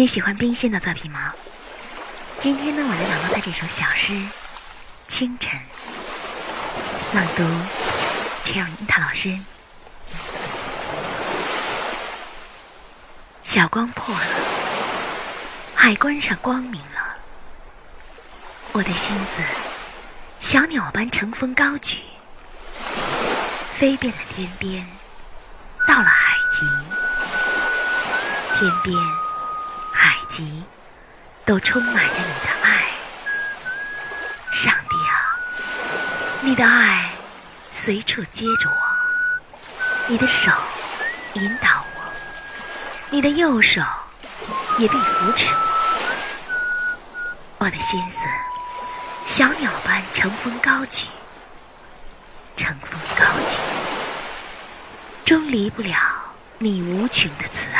你喜欢冰心的作品吗？今天呢，我来朗读他这首小诗《清晨》，朗读 Cherry 他老师。小光破了，海关上光明了，我的心思小鸟般乘风高举，飞遍了天边，到了海极，天边。都充满着你的爱，上帝啊，你的爱随处接着我，你的手引导我，你的右手也必扶持我，我的心思小鸟般乘风高举，乘风高举，终离不了你无穷的慈爱。